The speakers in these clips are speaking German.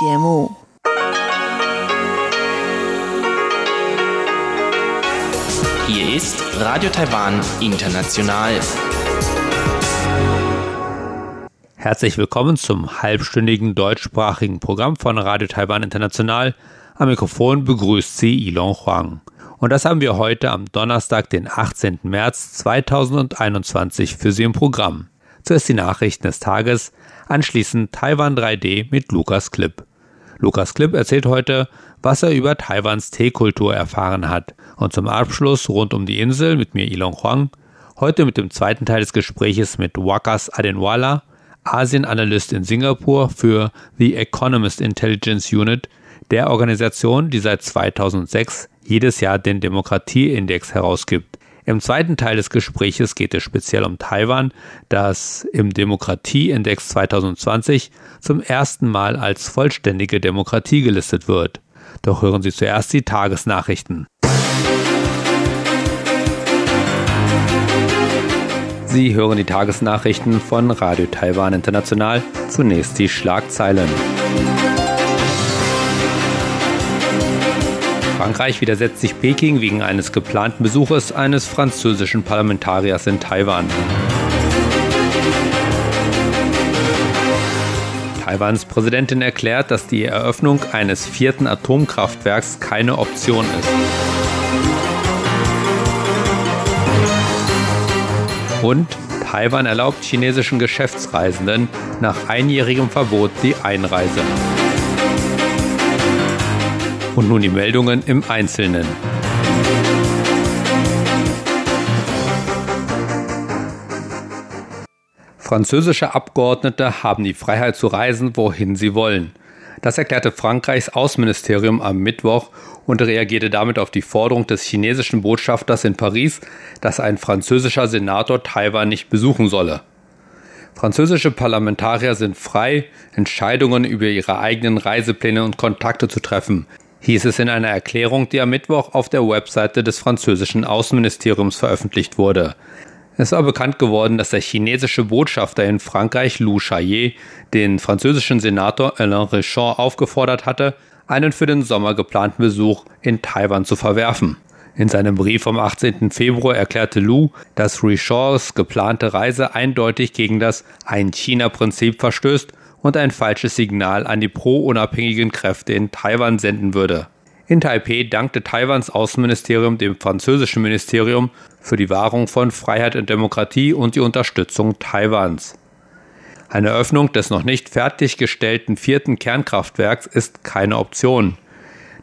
节目。Hier ist Radio Taiwan International. Herzlich willkommen zum halbstündigen deutschsprachigen Programm von Radio Taiwan International. Am Mikrofon begrüßt Sie Ilon Huang. Und das haben wir heute am Donnerstag, den 18. März 2021 für Sie im Programm. Zuerst die Nachrichten des Tages, anschließend Taiwan 3D mit Lukas Klipp. Lukas Klipp erzählt heute, was er über Taiwans Teekultur erfahren hat. Und zum Abschluss rund um die Insel mit mir Ilon Huang, heute mit dem zweiten Teil des Gespräches mit Wakas Adenwala, Asienanalyst in Singapur für The Economist Intelligence Unit, der Organisation, die seit 2006 jedes Jahr den Demokratieindex herausgibt. Im zweiten Teil des Gespräches geht es speziell um Taiwan, das im Demokratieindex 2020 zum ersten Mal als vollständige Demokratie gelistet wird. Doch hören Sie zuerst die Tagesnachrichten. Sie hören die Tagesnachrichten von Radio Taiwan International. Zunächst die Schlagzeilen. Frankreich widersetzt sich Peking wegen eines geplanten Besuches eines französischen Parlamentariers in Taiwan. Taiwans Präsidentin erklärt, dass die Eröffnung eines vierten Atomkraftwerks keine Option ist. Und Taiwan erlaubt chinesischen Geschäftsreisenden nach einjährigem Verbot die Einreise. Und nun die Meldungen im Einzelnen. Französische Abgeordnete haben die Freiheit zu reisen, wohin sie wollen. Das erklärte Frankreichs Außenministerium am Mittwoch und reagierte damit auf die Forderung des chinesischen Botschafters in Paris, dass ein französischer Senator Taiwan nicht besuchen solle. Französische Parlamentarier sind frei, Entscheidungen über ihre eigenen Reisepläne und Kontakte zu treffen, hieß es in einer Erklärung, die am Mittwoch auf der Webseite des französischen Außenministeriums veröffentlicht wurde. Es war bekannt geworden, dass der chinesische Botschafter in Frankreich Lou Chaillet den französischen Senator Alain Richard aufgefordert hatte, einen für den Sommer geplanten Besuch in Taiwan zu verwerfen. In seinem Brief vom 18. Februar erklärte Lou, dass Richards geplante Reise eindeutig gegen das Ein-China-Prinzip verstößt und ein falsches Signal an die pro-unabhängigen Kräfte in Taiwan senden würde. In Taipeh dankte Taiwans Außenministerium dem französischen Ministerium für die Wahrung von Freiheit und Demokratie und die Unterstützung Taiwans. Eine Öffnung des noch nicht fertiggestellten vierten Kernkraftwerks ist keine Option.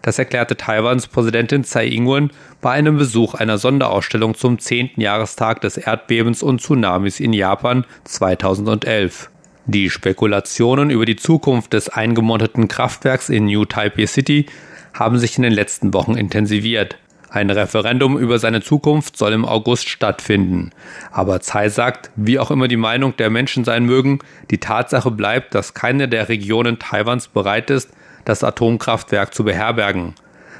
Das erklärte Taiwans Präsidentin Tsai Ing-wen bei einem Besuch einer Sonderausstellung zum 10. Jahrestag des Erdbebens und Tsunamis in Japan 2011. Die Spekulationen über die Zukunft des eingemonteten Kraftwerks in New Taipei City haben sich in den letzten Wochen intensiviert. Ein Referendum über seine Zukunft soll im August stattfinden. Aber Tsai sagt, wie auch immer die Meinung der Menschen sein mögen, die Tatsache bleibt, dass keine der Regionen Taiwans bereit ist, das Atomkraftwerk zu beherbergen.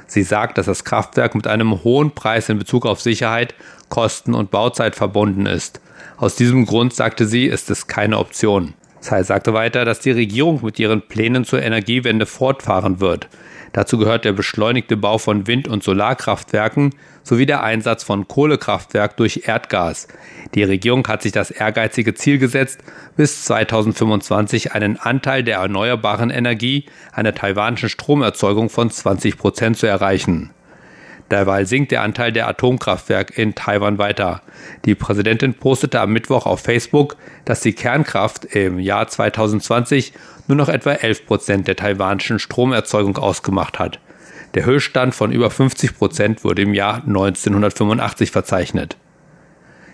Sie sagt, dass das Kraftwerk mit einem hohen Preis in Bezug auf Sicherheit, Kosten und Bauzeit verbunden ist. Aus diesem Grund, sagte sie, ist es keine Option. Tsai sagte weiter, dass die Regierung mit ihren Plänen zur Energiewende fortfahren wird. Dazu gehört der beschleunigte Bau von Wind- und Solarkraftwerken sowie der Einsatz von Kohlekraftwerk durch Erdgas. Die Regierung hat sich das ehrgeizige Ziel gesetzt, bis 2025 einen Anteil der erneuerbaren Energie an der taiwanischen Stromerzeugung von 20 Prozent zu erreichen. Derweil sinkt der Anteil der Atomkraftwerke in Taiwan weiter. Die Präsidentin postete am Mittwoch auf Facebook, dass die Kernkraft im Jahr 2020 nur noch etwa 11 Prozent der taiwanischen Stromerzeugung ausgemacht hat. Der Höchststand von über 50 Prozent wurde im Jahr 1985 verzeichnet.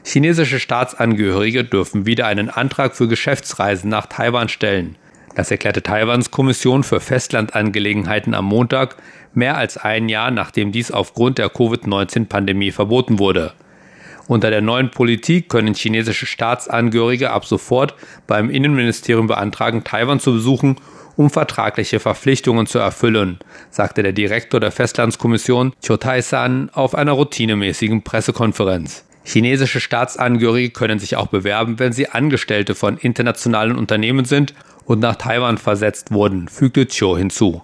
Chinesische Staatsangehörige dürfen wieder einen Antrag für Geschäftsreisen nach Taiwan stellen. Das erklärte Taiwans Kommission für Festlandangelegenheiten am Montag, mehr als ein Jahr nachdem dies aufgrund der Covid-19-Pandemie verboten wurde. Unter der neuen Politik können chinesische Staatsangehörige ab sofort beim Innenministerium beantragen, Taiwan zu besuchen, um vertragliche Verpflichtungen zu erfüllen, sagte der Direktor der Festlandskommission Chotai-san auf einer routinemäßigen Pressekonferenz. Chinesische Staatsangehörige können sich auch bewerben, wenn sie Angestellte von internationalen Unternehmen sind und nach Taiwan versetzt wurden, fügte Chiu hinzu.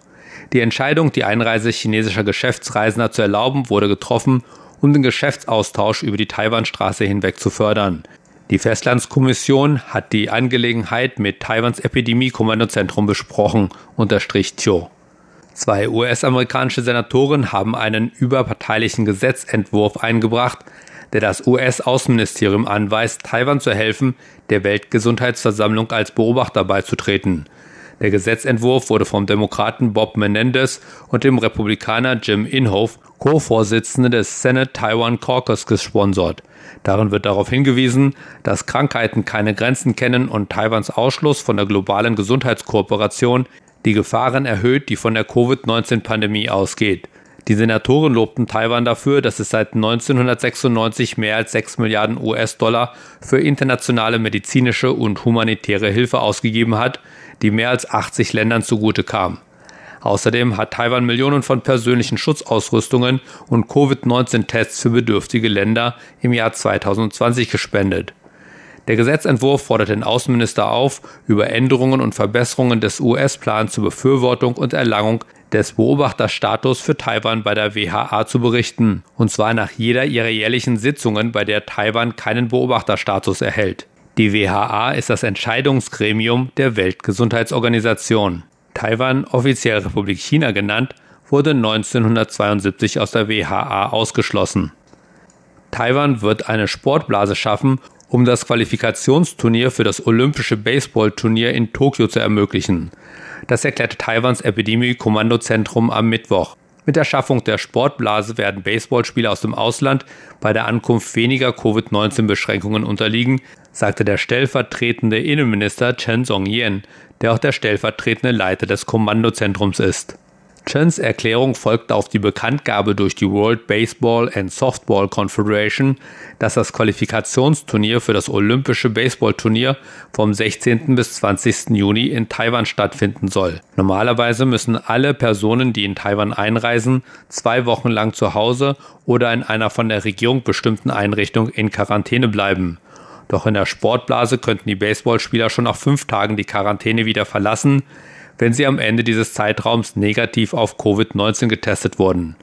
Die Entscheidung, die Einreise chinesischer Geschäftsreisender zu erlauben, wurde getroffen, um den Geschäftsaustausch über die Taiwanstraße hinweg zu fördern. Die Festlandskommission hat die Angelegenheit mit Taiwans Epidemie-Kommandozentrum besprochen, unterstrich Tio. Zwei US-amerikanische Senatoren haben einen überparteilichen Gesetzentwurf eingebracht, der das US-Außenministerium anweist, Taiwan zu helfen, der Weltgesundheitsversammlung als Beobachter beizutreten. Der Gesetzentwurf wurde vom Demokraten Bob Menendez und dem Republikaner Jim Inhofe, Co-Vorsitzende des Senate Taiwan Caucus, gesponsert. Darin wird darauf hingewiesen, dass Krankheiten keine Grenzen kennen und Taiwans Ausschluss von der globalen Gesundheitskooperation die Gefahren erhöht, die von der Covid-19-Pandemie ausgeht. Die Senatoren lobten Taiwan dafür, dass es seit 1996 mehr als 6 Milliarden US-Dollar für internationale medizinische und humanitäre Hilfe ausgegeben hat, die mehr als 80 Ländern zugute kam. Außerdem hat Taiwan Millionen von persönlichen Schutzausrüstungen und Covid-19-Tests für bedürftige Länder im Jahr 2020 gespendet. Der Gesetzentwurf fordert den Außenminister auf, über Änderungen und Verbesserungen des US-Plans zur Befürwortung und Erlangung des Beobachterstatus für Taiwan bei der WHA zu berichten, und zwar nach jeder ihrer jährlichen Sitzungen, bei der Taiwan keinen Beobachterstatus erhält. Die WHA ist das Entscheidungsgremium der Weltgesundheitsorganisation. Taiwan, offiziell Republik China genannt, wurde 1972 aus der WHA ausgeschlossen. Taiwan wird eine Sportblase schaffen, um das Qualifikationsturnier für das Olympische Baseballturnier in Tokio zu ermöglichen. Das erklärte Taiwans Epidemie-Kommandozentrum am Mittwoch. Mit der Schaffung der Sportblase werden Baseballspieler aus dem Ausland bei der Ankunft weniger Covid-19-Beschränkungen unterliegen, sagte der stellvertretende Innenminister Chen Song-yen, der auch der stellvertretende Leiter des Kommandozentrums ist. Chens Erklärung folgte auf die Bekanntgabe durch die World Baseball and Softball Confederation, dass das Qualifikationsturnier für das Olympische Baseballturnier vom 16. bis 20. Juni in Taiwan stattfinden soll. Normalerweise müssen alle Personen, die in Taiwan einreisen, zwei Wochen lang zu Hause oder in einer von der Regierung bestimmten Einrichtung in Quarantäne bleiben. Doch in der Sportblase könnten die Baseballspieler schon nach fünf Tagen die Quarantäne wieder verlassen, wenn sie am Ende dieses Zeitraums negativ auf Covid-19 getestet wurden.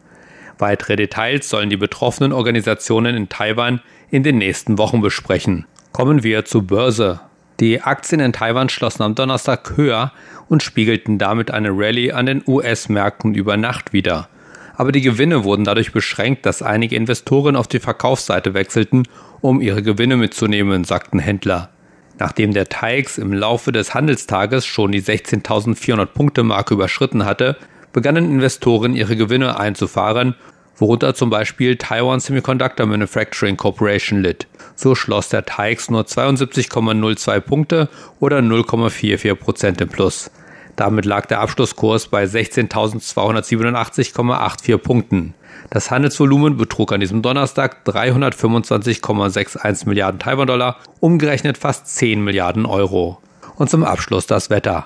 Weitere Details sollen die betroffenen Organisationen in Taiwan in den nächsten Wochen besprechen. Kommen wir zur Börse. Die Aktien in Taiwan schlossen am Donnerstag höher und spiegelten damit eine Rallye an den US-Märkten über Nacht wieder. Aber die Gewinne wurden dadurch beschränkt, dass einige Investoren auf die Verkaufsseite wechselten um ihre Gewinne mitzunehmen, sagten Händler. Nachdem der TAIX im Laufe des Handelstages schon die 16.400 Punkte Marke überschritten hatte, begannen Investoren ihre Gewinne einzufahren, worunter zum Beispiel Taiwan Semiconductor Manufacturing Corporation litt. So schloss der TAIX nur 72,02 Punkte oder 0,44 Prozent im Plus. Damit lag der Abschlusskurs bei 16.287,84 Punkten. Das Handelsvolumen betrug an diesem Donnerstag 325,61 Milliarden Taiwan-Dollar, umgerechnet fast 10 Milliarden Euro. Und zum Abschluss das Wetter.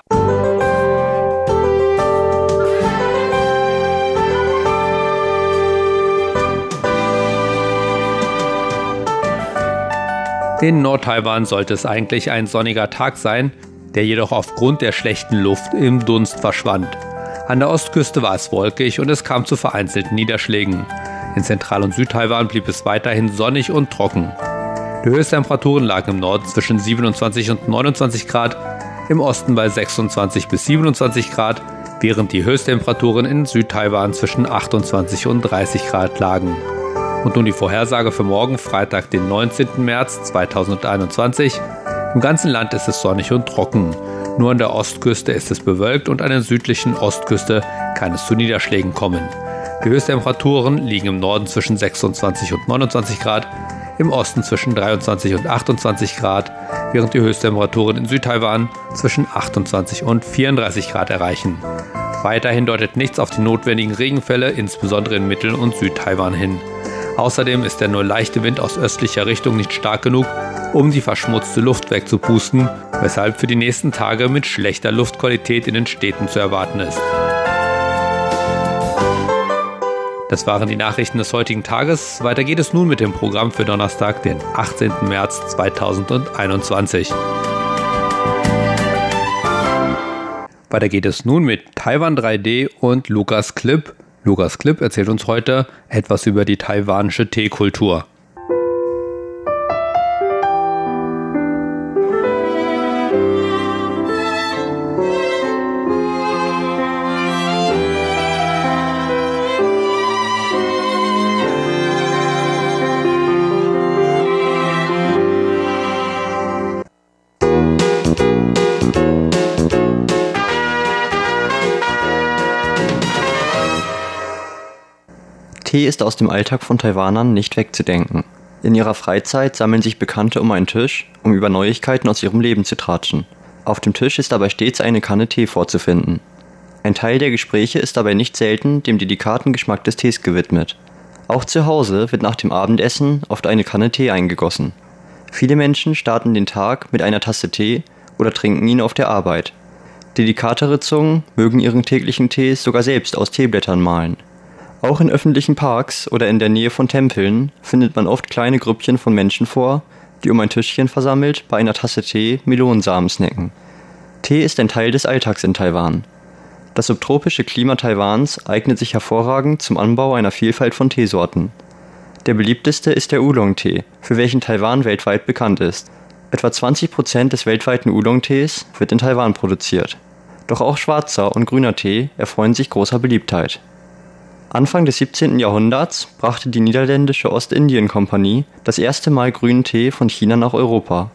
In Nordtaiwan sollte es eigentlich ein sonniger Tag sein, der jedoch aufgrund der schlechten Luft im Dunst verschwand. An der Ostküste war es wolkig und es kam zu vereinzelten Niederschlägen. In Zentral- und Südtaiwan blieb es weiterhin sonnig und trocken. Die Höchsttemperaturen lagen im Norden zwischen 27 und 29 Grad, im Osten bei 26 bis 27 Grad, während die Höchsttemperaturen in Südtaiwan zwischen 28 und 30 Grad lagen. Und nun die Vorhersage für morgen, Freitag, den 19. März 2021. Im ganzen Land ist es sonnig und trocken. Nur an der Ostküste ist es bewölkt und an der südlichen Ostküste kann es zu Niederschlägen kommen. Die Höchsttemperaturen liegen im Norden zwischen 26 und 29 Grad, im Osten zwischen 23 und 28 Grad, während die Höchsttemperaturen in Südtaiwan zwischen 28 und 34 Grad erreichen. Weiterhin deutet nichts auf die notwendigen Regenfälle, insbesondere in Mittel- und Südtaiwan hin. Außerdem ist der nur leichte Wind aus östlicher Richtung nicht stark genug, um die verschmutzte Luft wegzupusten, weshalb für die nächsten Tage mit schlechter Luftqualität in den Städten zu erwarten ist. Das waren die Nachrichten des heutigen Tages. Weiter geht es nun mit dem Programm für Donnerstag, den 18. März 2021. Weiter geht es nun mit Taiwan 3D und Lukas Clip. Lukas Clip erzählt uns heute etwas über die taiwanische Teekultur. Tee ist aus dem Alltag von Taiwanern nicht wegzudenken. In ihrer Freizeit sammeln sich Bekannte um einen Tisch, um über Neuigkeiten aus ihrem Leben zu tratschen. Auf dem Tisch ist dabei stets eine Kanne Tee vorzufinden. Ein Teil der Gespräche ist dabei nicht selten dem delikaten Geschmack des Tees gewidmet. Auch zu Hause wird nach dem Abendessen oft eine Kanne Tee eingegossen. Viele Menschen starten den Tag mit einer Tasse Tee oder trinken ihn auf der Arbeit. Delikatere Zungen mögen ihren täglichen Tee sogar selbst aus Teeblättern mahlen. Auch in öffentlichen Parks oder in der Nähe von Tempeln findet man oft kleine Grüppchen von Menschen vor, die um ein Tischchen versammelt bei einer Tasse Tee Melonsamen snacken. Tee ist ein Teil des Alltags in Taiwan. Das subtropische Klima Taiwans eignet sich hervorragend zum Anbau einer Vielfalt von Teesorten. Der beliebteste ist der Oolong-Tee, für welchen Taiwan weltweit bekannt ist. Etwa 20 Prozent des weltweiten Oolong-Tees wird in Taiwan produziert. Doch auch schwarzer und grüner Tee erfreuen sich großer Beliebtheit. Anfang des 17. Jahrhunderts brachte die niederländische Ostindien-Kompanie das erste Mal grünen Tee von China nach Europa.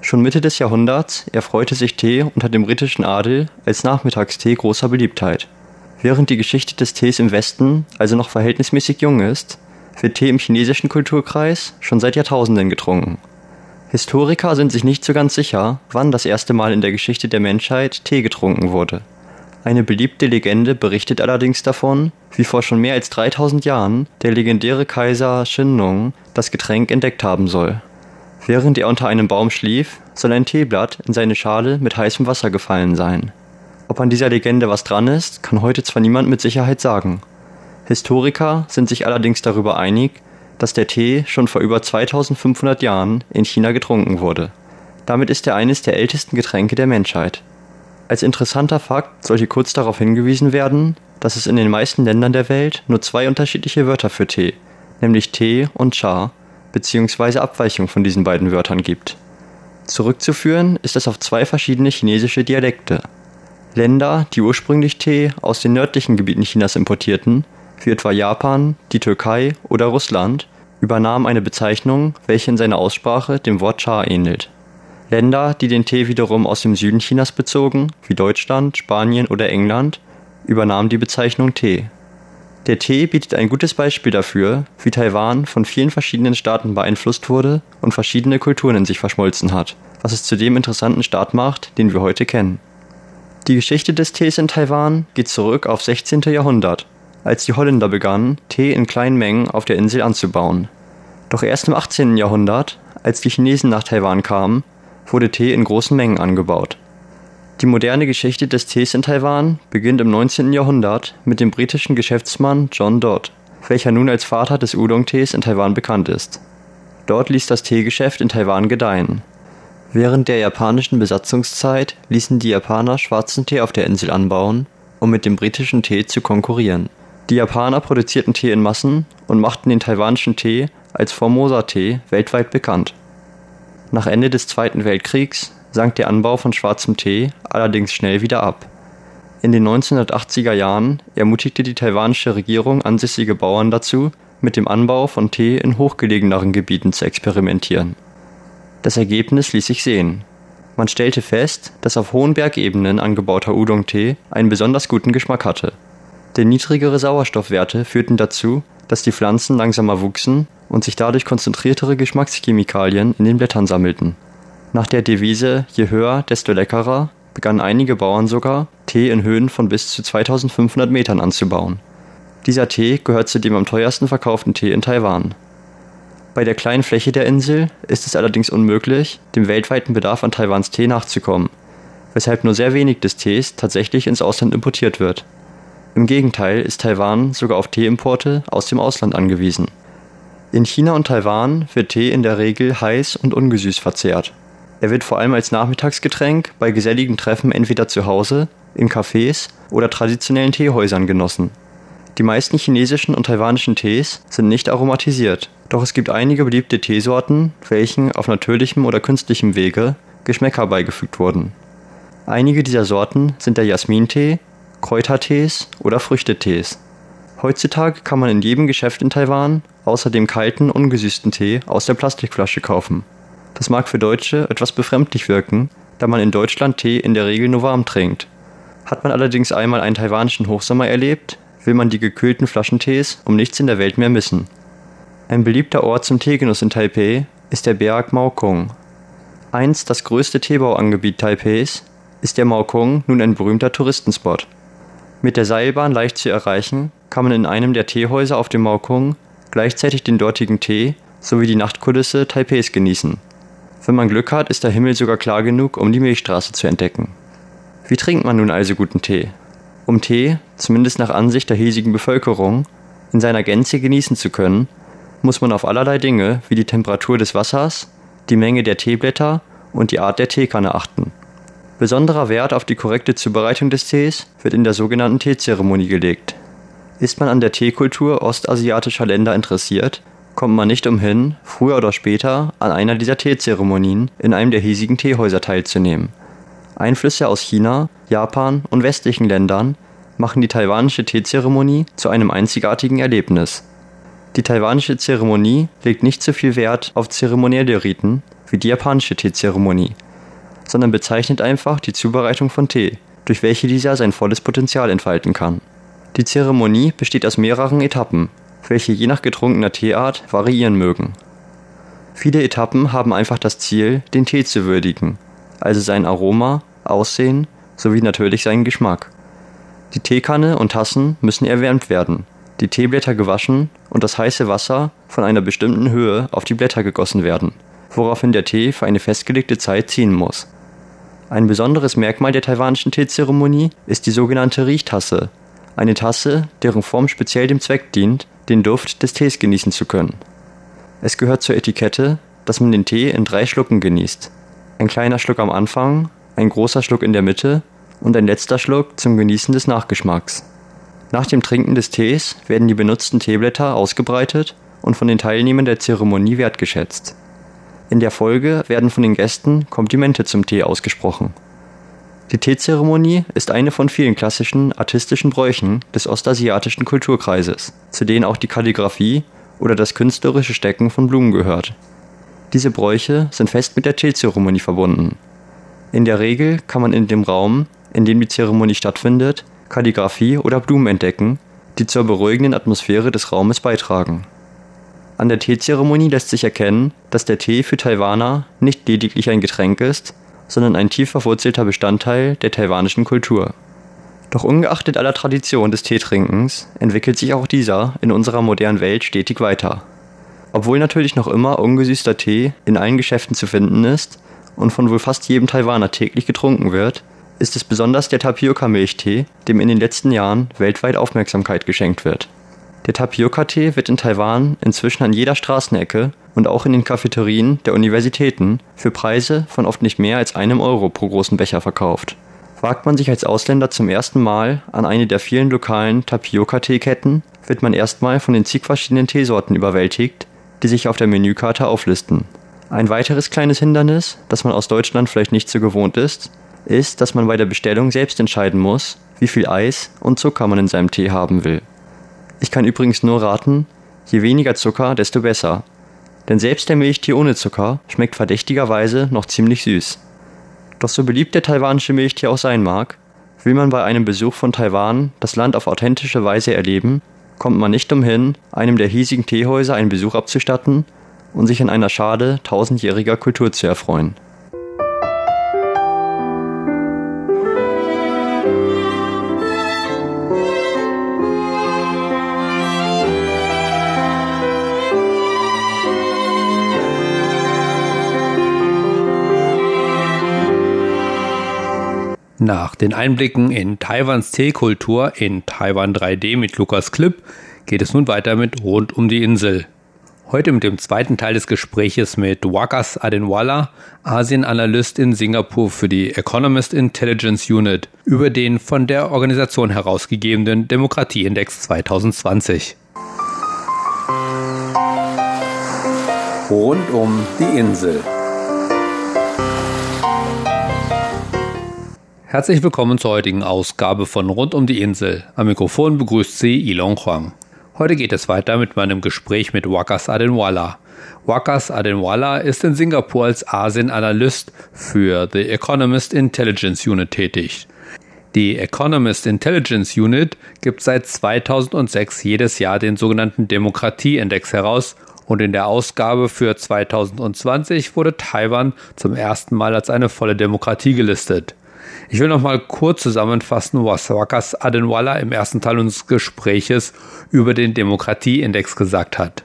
Schon Mitte des Jahrhunderts erfreute sich Tee unter dem britischen Adel als Nachmittagstee großer Beliebtheit. Während die Geschichte des Tees im Westen also noch verhältnismäßig jung ist, wird Tee im chinesischen Kulturkreis schon seit Jahrtausenden getrunken. Historiker sind sich nicht so ganz sicher, wann das erste Mal in der Geschichte der Menschheit Tee getrunken wurde. Eine beliebte Legende berichtet allerdings davon, wie vor schon mehr als 3000 Jahren der legendäre Kaiser Shinnung das Getränk entdeckt haben soll. Während er unter einem Baum schlief, soll ein Teeblatt in seine Schale mit heißem Wasser gefallen sein. Ob an dieser Legende was dran ist, kann heute zwar niemand mit Sicherheit sagen. Historiker sind sich allerdings darüber einig, dass der Tee schon vor über 2500 Jahren in China getrunken wurde. Damit ist er eines der ältesten Getränke der Menschheit. Als interessanter Fakt sollte kurz darauf hingewiesen werden, dass es in den meisten Ländern der Welt nur zwei unterschiedliche Wörter für Tee, nämlich Tee und Cha, beziehungsweise Abweichungen von diesen beiden Wörtern gibt. Zurückzuführen ist es auf zwei verschiedene chinesische Dialekte. Länder, die ursprünglich Tee aus den nördlichen Gebieten Chinas importierten, wie etwa Japan, die Türkei oder Russland, übernahmen eine Bezeichnung, welche in seiner Aussprache dem Wort Cha ähnelt. Länder, die den Tee wiederum aus dem Süden Chinas bezogen, wie Deutschland, Spanien oder England, übernahmen die Bezeichnung Tee. Der Tee bietet ein gutes Beispiel dafür, wie Taiwan von vielen verschiedenen Staaten beeinflusst wurde und verschiedene Kulturen in sich verschmolzen hat, was es zu dem interessanten Staat macht, den wir heute kennen. Die Geschichte des Tees in Taiwan geht zurück auf 16. Jahrhundert, als die Holländer begannen, Tee in kleinen Mengen auf der Insel anzubauen. Doch erst im 18. Jahrhundert, als die Chinesen nach Taiwan kamen, wurde Tee in großen Mengen angebaut. Die moderne Geschichte des Tees in Taiwan beginnt im 19. Jahrhundert mit dem britischen Geschäftsmann John Dodd, welcher nun als Vater des Oolong-Tees in Taiwan bekannt ist. Dort ließ das Teegeschäft in Taiwan gedeihen. Während der japanischen Besatzungszeit ließen die Japaner schwarzen Tee auf der Insel anbauen, um mit dem britischen Tee zu konkurrieren. Die Japaner produzierten Tee in Massen und machten den taiwanischen Tee als Formosa-Tee weltweit bekannt. Nach Ende des Zweiten Weltkriegs sank der Anbau von schwarzem Tee allerdings schnell wieder ab. In den 1980er Jahren ermutigte die taiwanische Regierung ansässige Bauern dazu, mit dem Anbau von Tee in hochgelegeneren Gebieten zu experimentieren. Das Ergebnis ließ sich sehen. Man stellte fest, dass auf hohen Bergebenen angebauter Udong-Tee einen besonders guten Geschmack hatte. Denn niedrigere Sauerstoffwerte führten dazu, dass die Pflanzen langsamer wuchsen und sich dadurch konzentriertere Geschmackschemikalien in den Blättern sammelten. Nach der Devise je höher, desto leckerer begannen einige Bauern sogar, Tee in Höhen von bis zu 2500 Metern anzubauen. Dieser Tee gehört zu dem am teuersten verkauften Tee in Taiwan. Bei der kleinen Fläche der Insel ist es allerdings unmöglich, dem weltweiten Bedarf an Taiwans Tee nachzukommen, weshalb nur sehr wenig des Tees tatsächlich ins Ausland importiert wird. Im Gegenteil ist Taiwan sogar auf Teeimporte aus dem Ausland angewiesen. In China und Taiwan wird Tee in der Regel heiß und ungesüßt verzehrt. Er wird vor allem als Nachmittagsgetränk bei geselligen Treffen entweder zu Hause in Cafés oder traditionellen Teehäusern genossen. Die meisten chinesischen und taiwanischen Tees sind nicht aromatisiert, doch es gibt einige beliebte Teesorten, welchen auf natürlichem oder künstlichem Wege Geschmäcker beigefügt wurden. Einige dieser Sorten sind der Jasmintee, Kräutertees oder Früchtetees. Heutzutage kann man in jedem Geschäft in Taiwan außer dem kalten, ungesüßten Tee aus der Plastikflasche kaufen. Das mag für Deutsche etwas befremdlich wirken, da man in Deutschland Tee in der Regel nur warm trinkt. Hat man allerdings einmal einen taiwanischen Hochsommer erlebt, will man die gekühlten Flaschentees um nichts in der Welt mehr missen. Ein beliebter Ort zum Teegenuss in Taipei ist der Berg Maokong. Einst das größte Teebauangebiet Taipehs ist der Maokong nun ein berühmter Touristenspot. Mit der Seilbahn leicht zu erreichen, kann man in einem der Teehäuser auf dem Maokong gleichzeitig den dortigen Tee sowie die Nachtkulisse Taipehs genießen. Wenn man Glück hat, ist der Himmel sogar klar genug, um die Milchstraße zu entdecken. Wie trinkt man nun also guten Tee? Um Tee, zumindest nach Ansicht der hiesigen Bevölkerung, in seiner Gänze genießen zu können, muss man auf allerlei Dinge wie die Temperatur des Wassers, die Menge der Teeblätter und die Art der Teekanne achten. Besonderer Wert auf die korrekte Zubereitung des Tees wird in der sogenannten Teezeremonie gelegt. Ist man an der Teekultur ostasiatischer Länder interessiert, kommt man nicht umhin, früher oder später an einer dieser Teezeremonien in einem der hiesigen Teehäuser teilzunehmen. Einflüsse aus China, Japan und westlichen Ländern machen die taiwanische Teezeremonie zu einem einzigartigen Erlebnis. Die taiwanische Zeremonie legt nicht so viel Wert auf zeremonielle Riten wie die japanische Teezeremonie, sondern bezeichnet einfach die Zubereitung von Tee, durch welche dieser sein volles Potenzial entfalten kann. Die Zeremonie besteht aus mehreren Etappen, welche je nach getrunkener Teeart variieren mögen. Viele Etappen haben einfach das Ziel, den Tee zu würdigen, also sein Aroma, Aussehen sowie natürlich seinen Geschmack. Die Teekanne und Tassen müssen erwärmt werden, die Teeblätter gewaschen und das heiße Wasser von einer bestimmten Höhe auf die Blätter gegossen werden, woraufhin der Tee für eine festgelegte Zeit ziehen muss. Ein besonderes Merkmal der taiwanischen Teezeremonie ist die sogenannte Riechtasse, eine Tasse, deren Form speziell dem Zweck dient, den Duft des Tees genießen zu können. Es gehört zur Etikette, dass man den Tee in drei Schlucken genießt. Ein kleiner Schluck am Anfang, ein großer Schluck in der Mitte und ein letzter Schluck zum Genießen des Nachgeschmacks. Nach dem Trinken des Tees werden die benutzten Teeblätter ausgebreitet und von den Teilnehmern der Zeremonie wertgeschätzt. In der Folge werden von den Gästen Komplimente zum Tee ausgesprochen. Die Teezeremonie ist eine von vielen klassischen artistischen Bräuchen des ostasiatischen Kulturkreises, zu denen auch die Kalligraphie oder das künstlerische Stecken von Blumen gehört. Diese Bräuche sind fest mit der Teezeremonie verbunden. In der Regel kann man in dem Raum, in dem die Zeremonie stattfindet, Kalligraphie oder Blumen entdecken, die zur beruhigenden Atmosphäre des Raumes beitragen. An der Teezeremonie lässt sich erkennen, dass der Tee für Taiwaner nicht lediglich ein Getränk ist, sondern ein tief verwurzelter Bestandteil der taiwanischen Kultur. Doch ungeachtet aller Tradition des Teetrinkens entwickelt sich auch dieser in unserer modernen Welt stetig weiter. Obwohl natürlich noch immer ungesüßter Tee in allen Geschäften zu finden ist und von wohl fast jedem Taiwaner täglich getrunken wird, ist es besonders der Tapioca-Milchtee, dem in den letzten Jahren weltweit Aufmerksamkeit geschenkt wird. Der Tapioca-Tee wird in Taiwan inzwischen an jeder Straßenecke und auch in den Cafeterien der Universitäten für Preise von oft nicht mehr als einem Euro pro großen Becher verkauft. Wagt man sich als Ausländer zum ersten Mal an eine der vielen lokalen Tapioca-Teeketten, wird man erstmal von den zig verschiedenen Teesorten überwältigt, die sich auf der Menükarte auflisten. Ein weiteres kleines Hindernis, das man aus Deutschland vielleicht nicht so gewohnt ist, ist, dass man bei der Bestellung selbst entscheiden muss, wie viel Eis und Zucker man in seinem Tee haben will. Ich kann übrigens nur raten, je weniger Zucker, desto besser. Denn selbst der Milchtee ohne Zucker schmeckt verdächtigerweise noch ziemlich süß. Doch so beliebt der taiwanische Milchtee auch sein mag, will man bei einem Besuch von Taiwan das Land auf authentische Weise erleben, kommt man nicht umhin, einem der hiesigen Teehäuser einen Besuch abzustatten und sich an einer Schale tausendjähriger Kultur zu erfreuen. Nach den Einblicken in Taiwans Teekultur in Taiwan 3D mit Lukas Klipp geht es nun weiter mit Rund um die Insel. Heute mit dem zweiten Teil des Gespräches mit Wakas Adenwala, Asienanalyst in Singapur für die Economist Intelligence Unit, über den von der Organisation herausgegebenen Demokratieindex 2020. Rund um die Insel. Herzlich willkommen zur heutigen Ausgabe von Rund um die Insel. Am Mikrofon begrüßt Sie Ilon Huang. Heute geht es weiter mit meinem Gespräch mit Wakas Adenwala. Wakas Adenwala ist in Singapur als Asien-Analyst für The Economist Intelligence Unit tätig. Die Economist Intelligence Unit gibt seit 2006 jedes Jahr den sogenannten Demokratieindex heraus und in der Ausgabe für 2020 wurde Taiwan zum ersten Mal als eine volle Demokratie gelistet. Ich will noch mal kurz zusammenfassen, was Wakas Adenwala im ersten Teil unseres Gespräches über den Demokratieindex gesagt hat.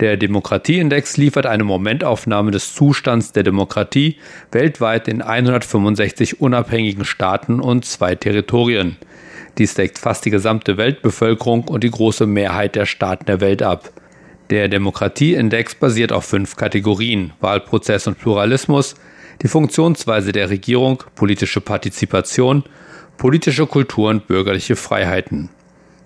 Der Demokratieindex liefert eine Momentaufnahme des Zustands der Demokratie weltweit in 165 unabhängigen Staaten und zwei Territorien. Dies deckt fast die gesamte Weltbevölkerung und die große Mehrheit der Staaten der Welt ab. Der Demokratieindex basiert auf fünf Kategorien Wahlprozess und Pluralismus, die Funktionsweise der Regierung, politische Partizipation, politische Kultur und bürgerliche Freiheiten.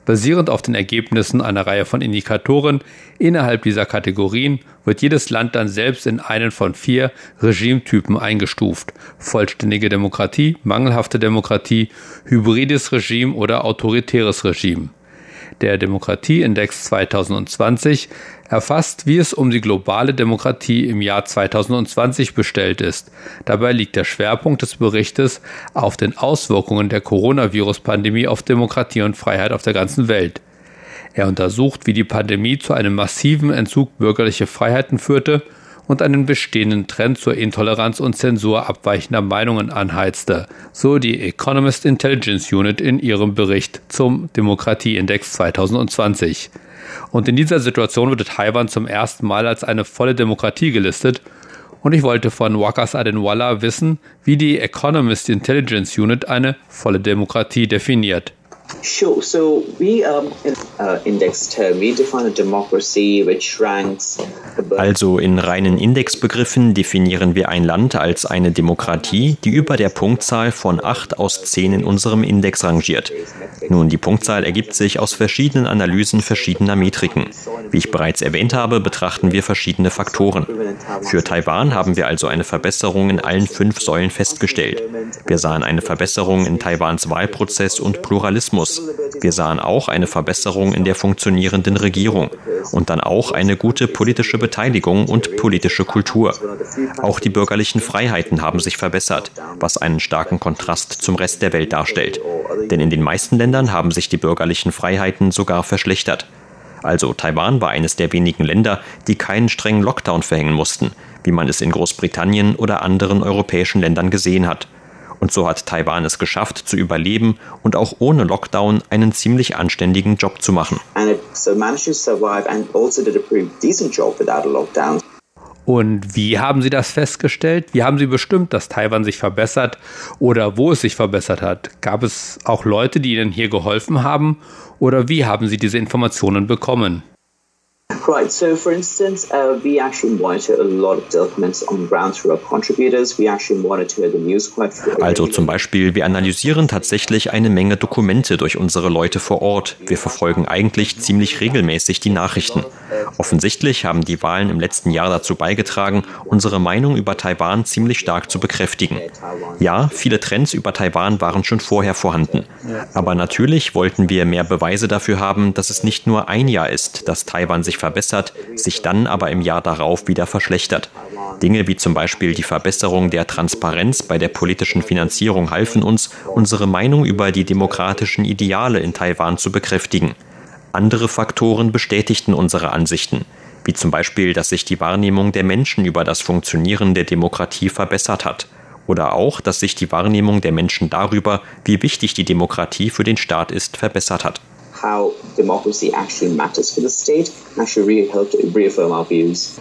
Basierend auf den Ergebnissen einer Reihe von Indikatoren innerhalb dieser Kategorien wird jedes Land dann selbst in einen von vier Regimetypen eingestuft. Vollständige Demokratie, mangelhafte Demokratie, hybrides Regime oder autoritäres Regime. Der Demokratieindex 2020 erfasst, wie es um die globale Demokratie im Jahr 2020 bestellt ist. Dabei liegt der Schwerpunkt des Berichtes auf den Auswirkungen der Coronavirus-Pandemie auf Demokratie und Freiheit auf der ganzen Welt. Er untersucht, wie die Pandemie zu einem massiven Entzug bürgerlicher Freiheiten führte und einen bestehenden Trend zur Intoleranz und Zensur abweichender Meinungen anheizte, so die Economist Intelligence Unit in ihrem Bericht zum Demokratieindex 2020. Und in dieser Situation wurde Taiwan zum ersten Mal als eine volle Demokratie gelistet. Und ich wollte von Wakas Adenwala wissen, wie die Economist Intelligence Unit eine volle Demokratie definiert. Sure. So we um, in uh, index term we define a democracy which ranks. Also in reinen Indexbegriffen definieren wir ein Land als eine Demokratie, die über der Punktzahl von 8 aus 10 in unserem Index rangiert. Nun, die Punktzahl ergibt sich aus verschiedenen Analysen verschiedener Metriken. Wie ich bereits erwähnt habe, betrachten wir verschiedene Faktoren. Für Taiwan haben wir also eine Verbesserung in allen fünf Säulen festgestellt. Wir sahen eine Verbesserung in Taiwans Wahlprozess und Pluralismus Tourismus. Wir sahen auch eine Verbesserung in der funktionierenden Regierung und dann auch eine gute politische Beteiligung und politische Kultur. Auch die bürgerlichen Freiheiten haben sich verbessert, was einen starken Kontrast zum Rest der Welt darstellt. Denn in den meisten Ländern haben sich die bürgerlichen Freiheiten sogar verschlechtert. Also Taiwan war eines der wenigen Länder, die keinen strengen Lockdown verhängen mussten, wie man es in Großbritannien oder anderen europäischen Ländern gesehen hat. Und so hat Taiwan es geschafft, zu überleben und auch ohne Lockdown einen ziemlich anständigen Job zu machen. Also und wie haben Sie das festgestellt? Wie haben Sie bestimmt, dass Taiwan sich verbessert oder wo es sich verbessert hat? Gab es auch Leute, die Ihnen hier geholfen haben oder wie haben Sie diese Informationen bekommen? Right. So, for instance, uh, we actually monitor a lot of developments on ground through our contributors. We actually monitor the news quite Also zum Beispiel, wir analysieren tatsächlich eine Menge Dokumente durch unsere Leute vor Ort. Wir verfolgen eigentlich ziemlich regelmäßig die Nachrichten. Offensichtlich haben die Wahlen im letzten Jahr dazu beigetragen, unsere Meinung über Taiwan ziemlich stark zu bekräftigen. Ja, viele Trends über Taiwan waren schon vorher vorhanden. Aber natürlich wollten wir mehr Beweise dafür haben, dass es nicht nur ein Jahr ist, dass Taiwan sich verbessert sich dann aber im Jahr darauf wieder verschlechtert. Dinge wie zum Beispiel die Verbesserung der Transparenz bei der politischen Finanzierung halfen uns, unsere Meinung über die demokratischen Ideale in Taiwan zu bekräftigen. Andere Faktoren bestätigten unsere Ansichten, wie zum Beispiel, dass sich die Wahrnehmung der Menschen über das Funktionieren der Demokratie verbessert hat oder auch, dass sich die Wahrnehmung der Menschen darüber, wie wichtig die Demokratie für den Staat ist, verbessert hat how democracy actually matters for the state actually really helped reaffirm our views.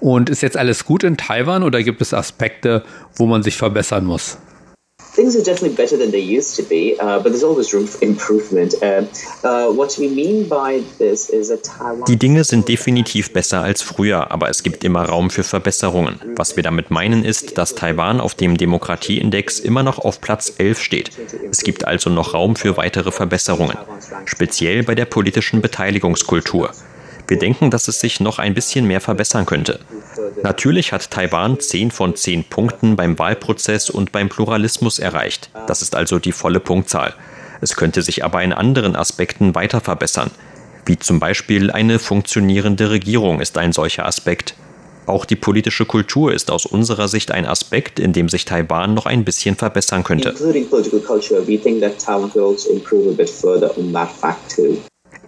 Und ist jetzt alles gut in Taiwan oder gibt es Aspekte, wo man sich verbessern muss? Things are definitely better than they used to be, uh, but there's always room for improvement. Uh, uh, what we mean by this is that Taiwan. Die Dinge sind definitiv besser als früher, aber es gibt immer Raum für Verbesserungen. Was wir damit meinen ist, dass Taiwan auf dem Demokratieindex immer noch auf Platz 11 steht. Es gibt also noch Raum für weitere Verbesserungen, speziell bei der politischen Beteiligungskultur. Wir denken, dass es sich noch ein bisschen mehr verbessern könnte. Natürlich hat Taiwan 10 von 10 Punkten beim Wahlprozess und beim Pluralismus erreicht. Das ist also die volle Punktzahl. Es könnte sich aber in anderen Aspekten weiter verbessern. Wie zum Beispiel eine funktionierende Regierung ist ein solcher Aspekt. Auch die politische Kultur ist aus unserer Sicht ein Aspekt, in dem sich Taiwan noch ein bisschen verbessern könnte.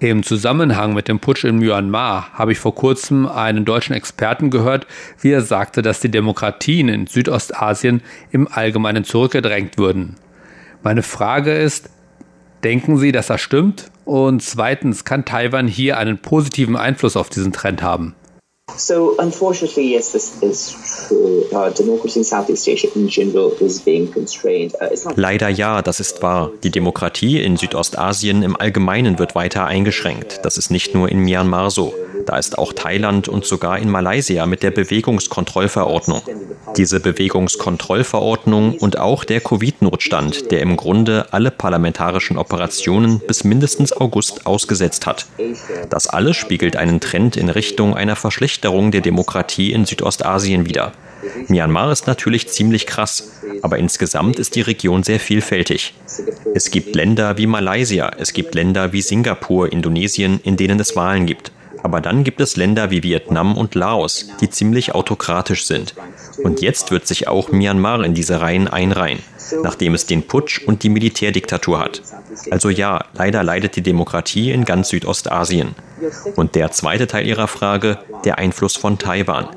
Im Zusammenhang mit dem Putsch in Myanmar habe ich vor kurzem einen deutschen Experten gehört, wie er sagte, dass die Demokratien in Südostasien im Allgemeinen zurückgedrängt würden. Meine Frage ist, denken Sie, dass das stimmt? Und zweitens, kann Taiwan hier einen positiven Einfluss auf diesen Trend haben? So, unfortunately, yes, this is true. Uh, democracy in Southeast Asia in general is being constrained. Uh, Leider ja, das ist wahr. Die Demokratie in Südostasien im Allgemeinen wird weiter eingeschränkt. Das ist nicht nur in Myanmar so. Da ist auch Thailand und sogar in Malaysia mit der Bewegungskontrollverordnung. Diese Bewegungskontrollverordnung und auch der Covid-Notstand, der im Grunde alle parlamentarischen Operationen bis mindestens August ausgesetzt hat. Das alles spiegelt einen Trend in Richtung einer Verschlechterung der Demokratie in Südostasien wider. Myanmar ist natürlich ziemlich krass, aber insgesamt ist die Region sehr vielfältig. Es gibt Länder wie Malaysia, es gibt Länder wie Singapur, Indonesien, in denen es Wahlen gibt. Aber dann gibt es Länder wie Vietnam und Laos, die ziemlich autokratisch sind. Und jetzt wird sich auch Myanmar in diese Reihen einreihen, nachdem es den Putsch und die Militärdiktatur hat. Also ja, leider leidet die Demokratie in ganz Südostasien. Und der zweite Teil Ihrer Frage, der Einfluss von Taiwan.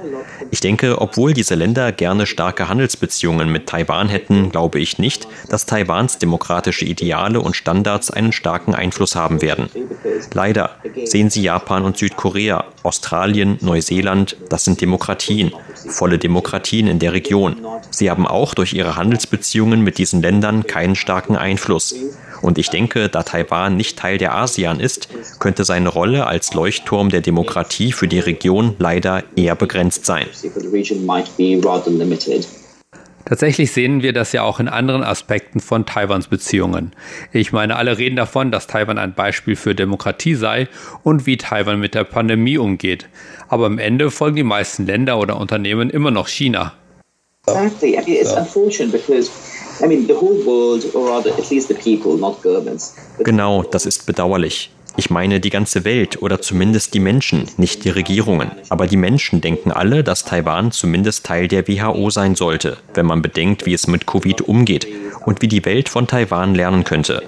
Ich denke, obwohl diese Länder gerne starke Handelsbeziehungen mit Taiwan hätten, glaube ich nicht, dass Taiwans demokratische Ideale und Standards einen starken Einfluss haben werden. Leider sehen Sie Japan und Südkorea, Australien, Neuseeland, das sind Demokratien, volle Demokratien in der Region. Sie haben auch durch ihre Handelsbeziehungen mit diesen Ländern keinen starken Einfluss. Und ich denke, da Taiwan nicht Teil der ASEAN ist, könnte seine Rolle als Leuchtturm der Demokratie für die Region leider eher begrenzt sein. Tatsächlich sehen wir das ja auch in anderen Aspekten von Taiwans Beziehungen. Ich meine, alle reden davon, dass Taiwan ein Beispiel für Demokratie sei und wie Taiwan mit der Pandemie umgeht. Aber am Ende folgen die meisten Länder oder Unternehmen immer noch China. Exactly. I mean, it's unfortunate because, Genau, das ist bedauerlich. Ich meine die ganze Welt oder zumindest die Menschen, nicht die Regierungen. Aber die Menschen denken alle, dass Taiwan zumindest Teil der WHO sein sollte, wenn man bedenkt, wie es mit Covid umgeht und wie die Welt von Taiwan lernen könnte.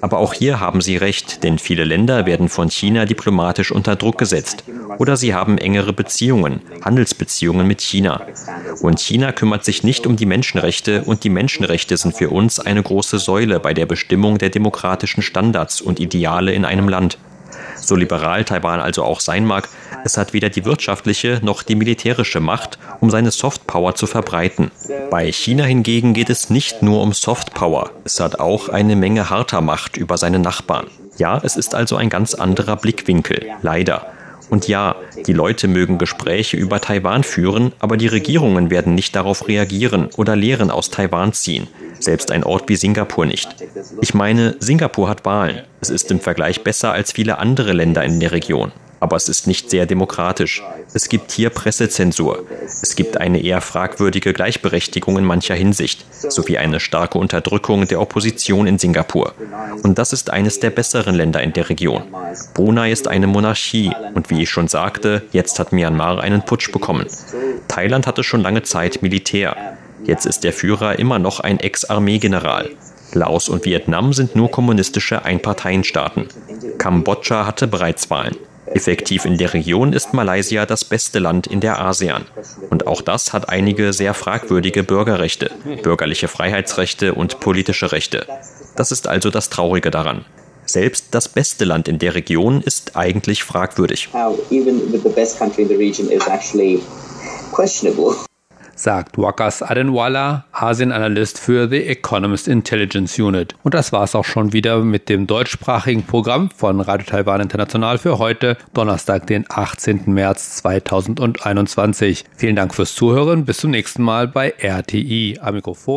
Aber auch hier haben Sie recht, denn viele Länder werden von China diplomatisch unter Druck gesetzt. Oder sie haben engere Beziehungen, Handelsbeziehungen mit China. Und China kümmert sich nicht um die Menschenrechte und die Menschenrechte sind für uns eine große Säule bei der Bestimmung der demokratischen Standards und Ideale in einem Land. So liberal Taiwan also auch sein mag, es hat weder die wirtschaftliche noch die militärische Macht, um seine Softpower zu verbreiten. Bei China hingegen geht es nicht nur um Softpower, es hat auch eine Menge harter Macht über seine Nachbarn. Ja, es ist also ein ganz anderer Blickwinkel, leider. Und ja, die Leute mögen Gespräche über Taiwan führen, aber die Regierungen werden nicht darauf reagieren oder Lehren aus Taiwan ziehen. Selbst ein Ort wie Singapur nicht. Ich meine, Singapur hat Wahlen. Es ist im Vergleich besser als viele andere Länder in der Region. Aber es ist nicht sehr demokratisch. Es gibt hier Pressezensur. Es gibt eine eher fragwürdige Gleichberechtigung in mancher Hinsicht, sowie eine starke Unterdrückung der Opposition in Singapur. Und das ist eines der besseren Länder in der Region. Brunei ist eine Monarchie und wie ich schon sagte, jetzt hat Myanmar einen Putsch bekommen. Thailand hatte schon lange Zeit Militär. Jetzt ist der Führer immer noch ein Ex-Armeegeneral. Laos und Vietnam sind nur kommunistische Einparteienstaaten. Kambodscha hatte bereits Wahlen. Effektiv in der Region ist Malaysia das beste Land in der ASEAN. Und auch das hat einige sehr fragwürdige Bürgerrechte, bürgerliche Freiheitsrechte und politische Rechte. Das ist also das Traurige daran. Selbst das beste Land in der Region ist eigentlich fragwürdig. How sagt Wakas Adenwala, Asien-Analyst für The Economist Intelligence Unit. Und das war's auch schon wieder mit dem deutschsprachigen Programm von Radio Taiwan International für heute, Donnerstag, den 18. März 2021. Vielen Dank fürs Zuhören. Bis zum nächsten Mal bei RTI. Am Mikrofon